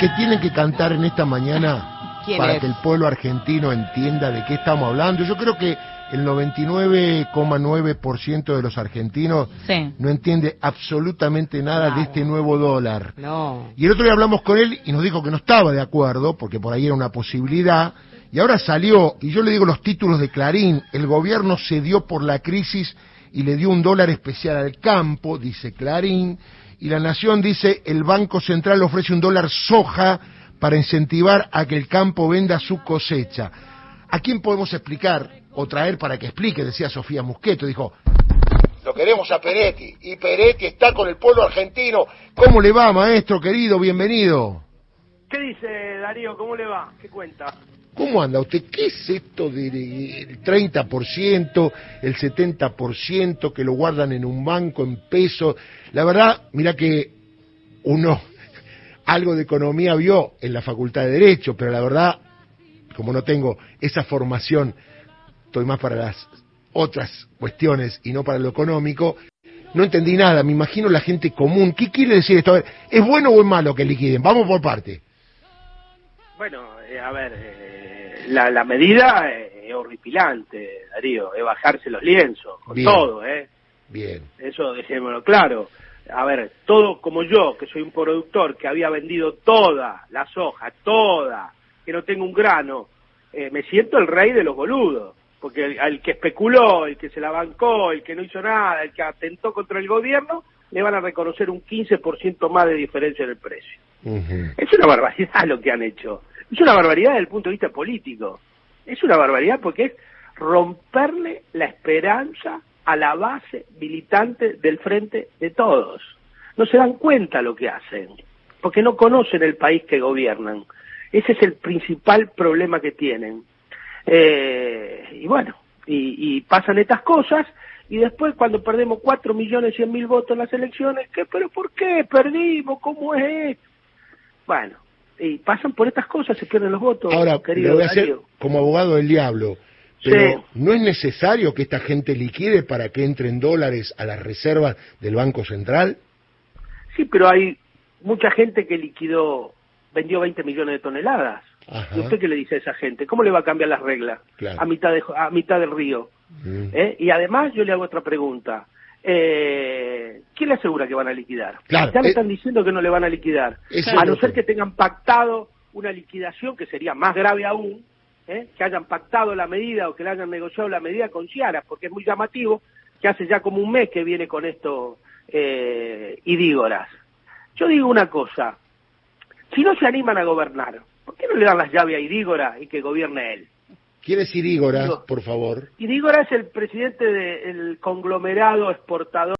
que tienen que cantar en esta mañana ¿Quién para es? que el pueblo argentino entienda de qué estamos hablando. Yo creo que el 99,9% de los argentinos Sí. no entiende absolutamente nada de este nuevo dólar. No. Y el otro día hablamos con él y nos dijo que no estaba de acuerdo, porque por ahí era una posibilidad, y ahora salió, y yo le digo los títulos de Clarín, el gobierno cedió por la crisis y le dio un dólar especial al campo, dice Clarín, y la Nación dice, el Banco Central ofrece un dólar soja para incentivar a que el campo venda su cosecha. ¿A quién podemos explicar o traer para que explique? Decía Sofía Musqueto, dijo, lo queremos a Peretti, y Peretti está con el pueblo argentino. ¿Cómo le va, maestro querido? Bienvenido. ¿Qué dice Darío? ¿Cómo le va? ¿Qué cuenta? ¿Cómo anda usted? ¿Qué es esto del 30%, el 70% que lo guardan en un banco en pesos? La verdad, mira que uno algo de economía vio en la Facultad de Derecho, pero la verdad, como no tengo esa formación, estoy más para las otras cuestiones y no para lo económico, no entendí nada, me imagino la gente común. ¿Qué quiere decir esto? ¿es bueno o es malo que liquiden? Vamos por parte. Bueno, eh, a ver, eh, la, la medida es horripilante, Darío, es bajarse los lienzos, con Bien. todo, ¿eh? Bien. Eso dejémoslo claro. A ver, todo como yo, que soy un productor que había vendido toda la soja, toda, que no tengo un grano, eh, me siento el rey de los boludos. Porque el, al que especuló, el que se la bancó, el que no hizo nada, el que atentó contra el gobierno, le van a reconocer un 15% más de diferencia en el precio. Es una barbaridad lo que han hecho. Es una barbaridad desde el punto de vista político. Es una barbaridad porque es romperle la esperanza a la base militante del frente de todos. No se dan cuenta lo que hacen, porque no conocen el país que gobiernan. Ese es el principal problema que tienen. Eh, y bueno, y, pasan estas cosas, y después cuando perdemos cuatro millones cien mil votos en las elecciones, ¿qué? ¿Pero por qué? ¿Perdimos? ¿Cómo es? Bueno, y pasan por estas cosas, se pierden los votos, Ahora, querido lo voy a hacer Darío. como abogado del diablo, pero Sí. ¿no es necesario que esta gente liquide para que entren dólares a las reservas del Banco Central? Sí, pero hay mucha gente que liquidó, vendió 20 millones de toneladas. Ajá. ¿Y usted qué le dice a esa gente? ¿Cómo le va a cambiar las reglas Claro. a mitad de, a mitad del río? Mm. ¿Eh? Y además yo le hago otra pregunta. Eh, ¿Quién le asegura que van a liquidar? Claro, ya le eh, están diciendo que no le van a liquidar. A no ser que- que tengan pactado una liquidación que sería más grave aún, ¿eh? que hayan pactado la medida o que le hayan negociado la medida con Ciara, porque es muy llamativo que hace ya como un mes que viene con esto eh, idígoras. Yo digo una cosa, si no se animan a gobernar, ¿por qué no le dan las llaves a Idígora y que gobierne él? ¿Quiere decir Ígora, Digo- por favor? Idígora es el presidente del conglomerado exportador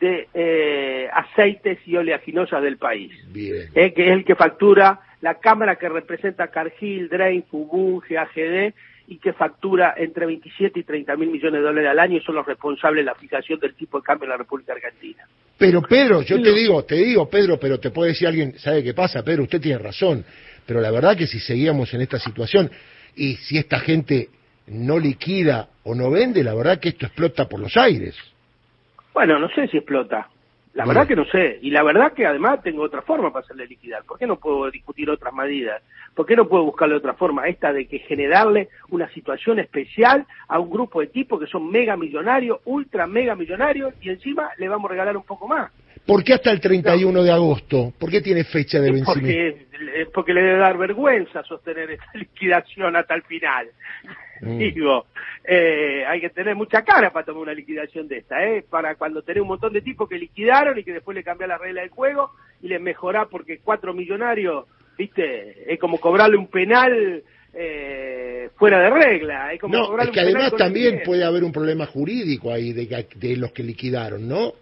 de eh, aceites y oleaginosas del país, Bien. eh, que es el que factura la cámara que representa Cargill, Drain, Fubun, GAGD y que factura entre 27 y 30 mil millones de dólares al año y son los responsables de la fijación del tipo de cambio en la República Argentina. Pero Pedro, yo te digo, te digo, Pedro, pero te puede decir alguien, ¿sabe qué pasa? Pedro, usted tiene razón. Pero la verdad que si seguíamos en esta situación y si esta gente no liquida o no vende, la verdad que esto explota por los aires. Bueno, no sé si explota. La verdad que no sé. Y la verdad que además tengo otra forma para hacerle liquidar. ¿Por qué no puedo discutir otras medidas? ¿Por qué no puedo buscarle otra forma? Esta de que generarle una situación especial a un grupo de tipos que son mega millonarios, ultra mega millonarios, y encima le vamos a regalar un poco más. ¿Por qué hasta el 31 de agosto? ¿Por qué tiene fecha de vencimiento? porque, le debe dar vergüenza sostener esta liquidación hasta el final. Mm. Digo, eh, hay que tener mucha cara para tomar una liquidación de esta, ¿eh? Para cuando tenés un montón de tipos que liquidaron y que después le cambian la regla del juego y les mejorá porque cuatro millonarios, viste, es como cobrarle un penal eh, fuera de regla. Es como No, cobrarle es que además también puede haber un problema jurídico ahí de, de los que liquidaron, ¿no?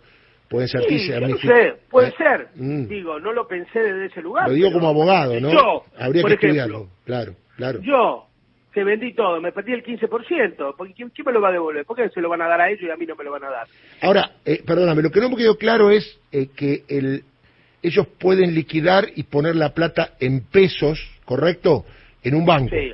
Pueden ser Sí, ticia- yo no ramifi- sé, puede Eh, ser. mm. Digo, no lo pensé desde ese lugar. Lo digo como abogado, ¿no? Yo, Habría por que ejemplo, estudiarlo, claro, claro. Yo, que vendí todo, me perdí el 15%, porque ¿quién, quién me lo va a devolver? ¿Por qué se lo van a dar a ellos y a mí no me lo van a dar? Ahora, eh, perdóname, lo que no me quedó claro es eh, que el, ellos pueden liquidar y poner la plata en pesos, ¿correcto? En un banco. Sí.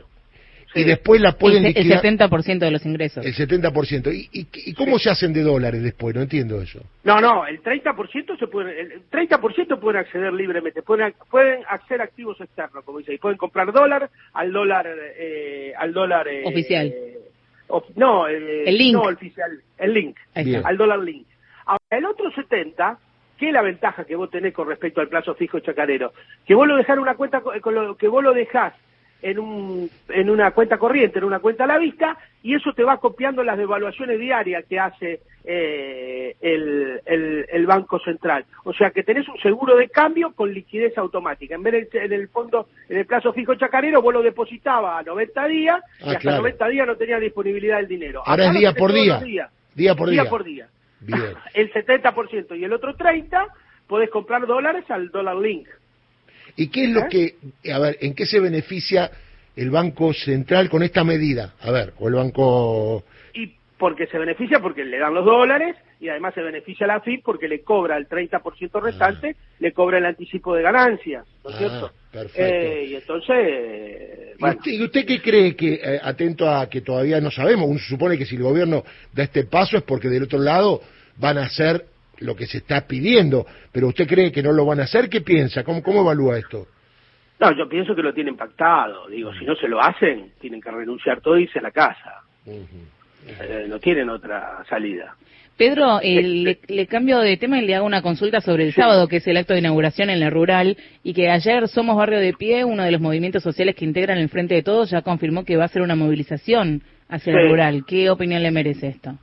Y después la pueden el, liquidar. El 70% de los ingresos. El 70%. ¿Y, y, y cómo se hacen de dólares después? No entiendo eso. No, no, el 30% se puede, el 30% pueden acceder libremente, pueden, pueden acceder a activos externos, como dice, y pueden comprar dólar al dólar, eh, al dólar eh, oficial. Eh, of, no, el link. No, oficial, el link, al dólar link. Ahora, el otro 70 ¿Qué es la ventaja que vos tenés con respecto al plazo fijo chacarero? Que vos lo dejás una cuenta, que vos lo dejás en, un, en una cuenta corriente, en una cuenta a la vista, y eso te va copiando las devaluaciones diarias que hace eh, el, el, el, Banco Central. O sea que tenés un seguro de cambio con liquidez automática. En vez de en el fondo, en el plazo fijo chacarero, vos lo depositabas a 90 días y Ah, hasta claro. 90 días no tenías disponibilidad del dinero. Ahora Acá es día por día. Día por día día. por día. Bien. El 70% y el otro 30% podés comprar dólares al dólar link. ¿Y qué es lo que, a ver, en qué se beneficia el Banco Central con esta medida? A ver, o el Banco... Y porque se beneficia porque le dan los dólares y además se beneficia la FIP porque le cobra el 30% restante, le cobra el anticipo de ganancias, ¿no es Ah, cierto? perfecto. Eh, y entonces, ¿Y usted, y usted qué cree que, eh, atento a que todavía no sabemos, uno supone que si el gobierno da este paso es porque del otro lado van a hacer lo que se está pidiendo, pero usted cree que no lo van a hacer, ¿qué piensa? ¿Cómo, cómo evalúa esto? no, yo pienso que lo tienen pactado, digo, si no se lo hacen, tienen que renunciar todo y irse a la casa, Eh, no tienen otra salida. Pedro, eh, le, le cambio de tema y le hago una consulta sobre el sábado, que es el acto de inauguración en la rural, y que ayer Somos Barrio de Pie, uno de los movimientos sociales que integran el Frente de Todos, ya confirmó que va a ser una movilización hacia el Sí. rural. ¿Qué opinión le merece esto?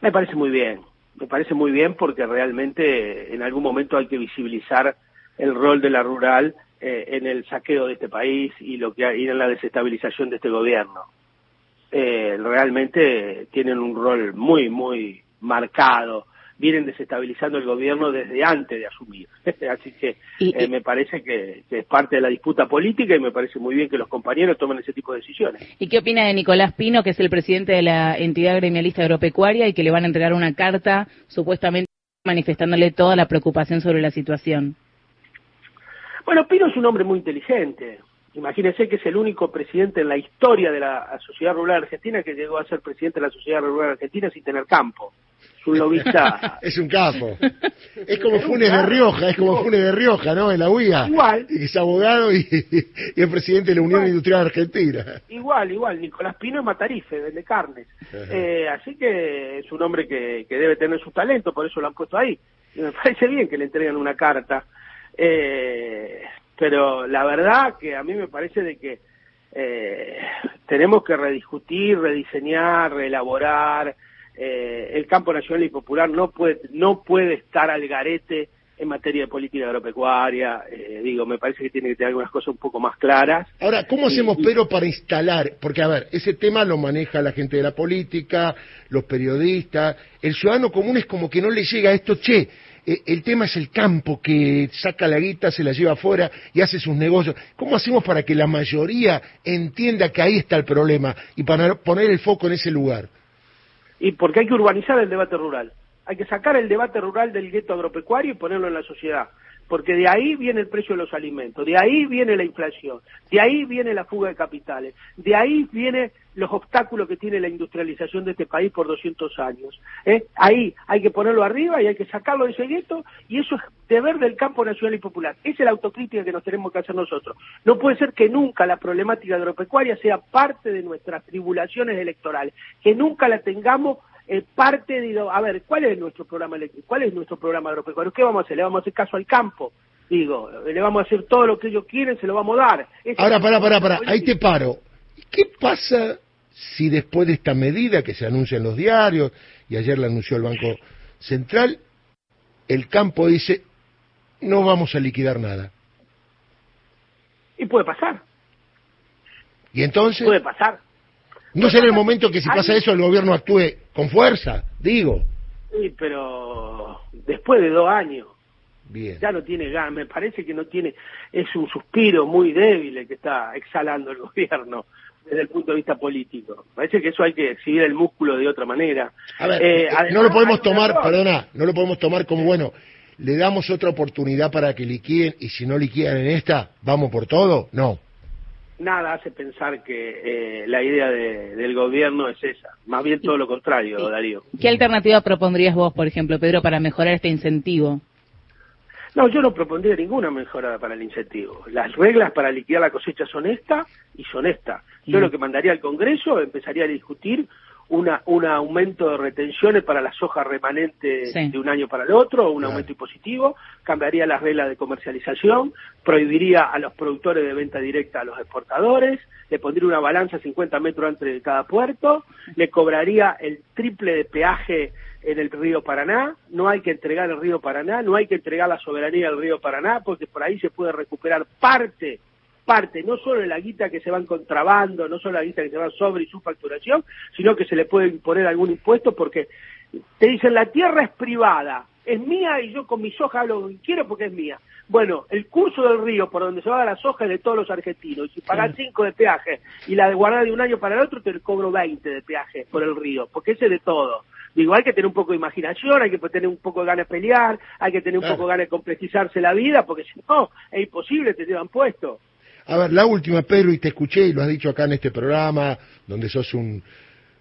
Me parece muy bien, me parece muy bien porque realmente en algún momento hay que visibilizar el rol de la rural eh, en el saqueo de este país y lo que hay, en la desestabilización de este gobierno. Eh, realmente tienen un rol muy, muy marcado. Vienen desestabilizando el gobierno desde antes de asumir. Así que Y- eh, me parece que, que es parte de la disputa política y me parece muy bien que los compañeros tomen ese tipo de decisiones. ¿Y qué opina de Nicolás Pino, que es el presidente de la entidad gremialista agropecuaria y que le van a entregar una carta supuestamente manifestándole toda la preocupación sobre la situación? Bueno, Pino es un hombre muy inteligente. Imagínense que es el único presidente en la historia de la Sociedad Rural Argentina que llegó a ser presidente de la Sociedad Rural Argentina sin tener campo. Es un lobista es un capo. Es como Funes de Rioja, es como Funes de Rioja, ¿no? En la UIA. Igual. Y es abogado y, y es presidente de la Unión Igual. Industrial Argentina. igual, igual. Nicolás Pino es matarife, vende carnes. Eh, así que es un hombre que, que debe tener su talento, por eso lo han puesto ahí. Y me parece bien que le entreguen una carta. Eh, pero la verdad que a mí me parece de que eh, tenemos que rediscutir, rediseñar, reelaborar. Eh, el campo nacional y popular no puede, no puede estar al garete en materia de política agropecuaria. Eh, digo, me parece que tiene que tener algunas cosas un poco más claras. Ahora, ¿cómo hacemos, y- pero, para instalar? Porque, a ver, ese tema lo maneja la gente de la política, los periodistas. El ciudadano común es como que no le llega a esto, che, eh, el tema es el campo que saca la guita, se la lleva afuera y hace sus negocios. ¿Cómo hacemos para que la mayoría entienda que ahí está el problema y para poner el foco en ese lugar? Y porque hay que urbanizar el debate rural. Hay que sacar el debate rural del gueto agropecuario y ponerlo en la sociedad. Porque de ahí viene el precio de los alimentos, de ahí viene la inflación, de ahí viene la fuga de capitales, de ahí vienen los obstáculos que tiene la industrialización de este país por 200 años. ¿eh? Ahí hay que ponerlo arriba y hay que sacarlo de ese gueto y eso es deber del campo nacional y popular. Esa es la autocrítica que nos tenemos que hacer nosotros. No puede ser que nunca la problemática agropecuaria sea parte de nuestras tribulaciones electorales, que nunca la tengamos eh, parte de, a ver, ¿cuál es nuestro programa eléctrico? ¿Cuál es nuestro programa agropecuario? ¿Qué vamos a hacer? ¿Le vamos a hacer caso al campo? Digo, le vamos a hacer todo lo que ellos quieren, se lo vamos a dar. Ahora, pará, pará, pará, ahí te paro. ¿Qué pasa si después de esta medida que se anuncia en los diarios, y ayer la anunció el Banco Central, el campo dice, no vamos a liquidar nada? Y puede pasar, Y entonces, puede pasar. ¿No será el momento que si pasa eso el gobierno actúe con fuerza? Digo. Sí, pero después de dos años Bien. ya no tiene ganas, me parece que no tiene, es un suspiro muy débil que está exhalando el gobierno desde el punto de vista político. Parece que eso hay que exhibir el músculo de otra manera. A ver, Eh, además, no lo podemos tomar, perdona, no lo podemos tomar como, bueno, le damos otra oportunidad para que liquiden y si no liquidan en esta, ¿vamos por todo? No. Nada hace pensar que eh, la idea de- del gobierno es esa. Más bien todo lo contrario, Darío. ¿Qué alternativa propondrías vos, por ejemplo, Pedro, para mejorar este incentivo? No, yo no propondría ninguna mejora para el incentivo. Las reglas para liquidar la cosecha son esta y son esta. Yo Mm. lo que mandaría al Congreso empezaría a discutir una, un aumento de retenciones para la soja remanente Sí. de un año para el otro, un Claro. aumento impositivo, cambiaría las reglas de comercialización, prohibiría a los productores de venta directa a los exportadores, le pondría una balanza 50 metros entre cada puerto, le cobraría el triple de peaje en el río Paraná, no hay que entregar el río Paraná, no hay que entregar la soberanía del río Paraná, porque por ahí se puede recuperar parte, parte, no solo de la guita que se va en contrabando, no solo la guita que se va sobre y su facturación, sino que se le puede imponer algún impuesto porque te dicen la tierra es privada, es mía y yo con mi soja hablo lo que quiero porque es mía. Bueno, el curso del río por donde se va la soja es de todos los argentinos. Y si pagas 5 de peaje y la de guardar de un año para el otro, te cobro 20 de peaje por el río, porque ese es de todo. Digo, hay que tener un poco de imaginación, hay que tener un poco de ganas de pelear, hay que tener un Claro. poco de ganas de complejizarse la vida, porque si no, es imposible, te llevan puesto. A ver, la última, Pedro, y te escuché y lo has dicho acá en este programa, donde sos un,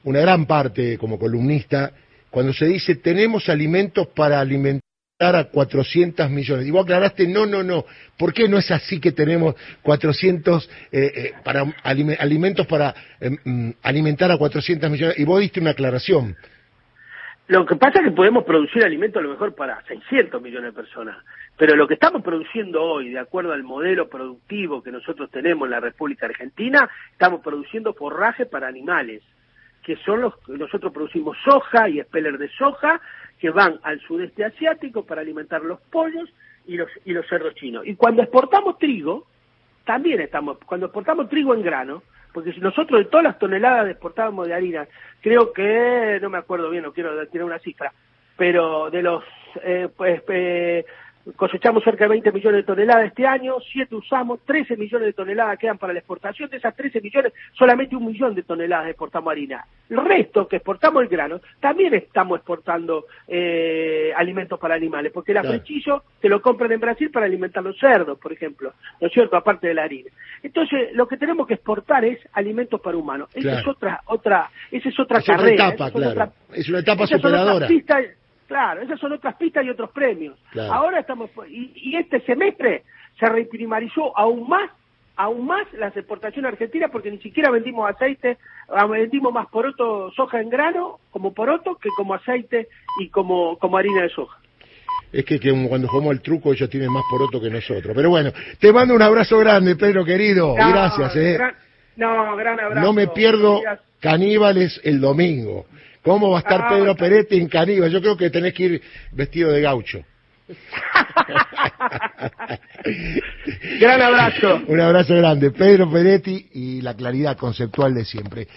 una gran parte como columnista, cuando se dice tenemos alimentos para alimentar a 400 millones. Y vos aclaraste, no, no, no. ¿Por qué no es así que tenemos 400 eh, eh, para alime- alimentos para eh, mm, alimentar a 400 millones? Y vos diste una aclaración. Lo que pasa es que podemos producir alimentos a lo mejor para 600 millones de personas, pero lo que estamos produciendo hoy, de acuerdo al modelo productivo que nosotros tenemos en la República Argentina, estamos produciendo forraje para animales, que son los que nosotros producimos soja y espeler de soja, que van al sudeste asiático para alimentar los pollos y los, y los cerdos chinos. Y cuando exportamos trigo, también estamos, cuando exportamos trigo en grano, porque si nosotros de todas las toneladas exportábamos de harina, creo que, no me acuerdo bien, no quiero tirar una cifra, pero de los, eh, pues, eh, cosechamos cerca de 20 millones de toneladas este año, 7 usamos, 13 millones de toneladas quedan para la exportación, de esas 13 millones, solamente un millón de toneladas exportamos harina. El resto que exportamos el grano, también estamos exportando eh, alimentos para animales, porque el afrechillo te lo compran en Brasil para alimentar los cerdos, por ejemplo, ¿no es cierto? Aparte de la harina. Entonces, lo que tenemos que exportar es alimentos para humanos. Esa Claro. es otra, otra, esa es otra Es otra carrera. etapa, claro. Es una etapa superadora. Claro, esas son otras pistas y otros premios. Claro. Ahora estamos, y, y este semestre se reprimarizó aún más aún más las exportaciones argentinas porque ni siquiera vendimos aceite, ah, vendimos más poroto, soja en grano como poroto que como aceite y como, como harina de soja. Es que, que cuando jugamos el truco ellos tienen más poroto que nosotros. Pero bueno, te mando un abrazo grande, Pedro querido. No, Gracias, eh. gran- no, gran abrazo. No me pierdo Gracias. Caníbales el domingo. ¿Cómo va a estar Ah, Pedro. Peretti en Caníbal? Yo creo que tenés que ir vestido de gaucho. Gran abrazo. Un abrazo grande. Pedro Peretti y la claridad conceptual de siempre.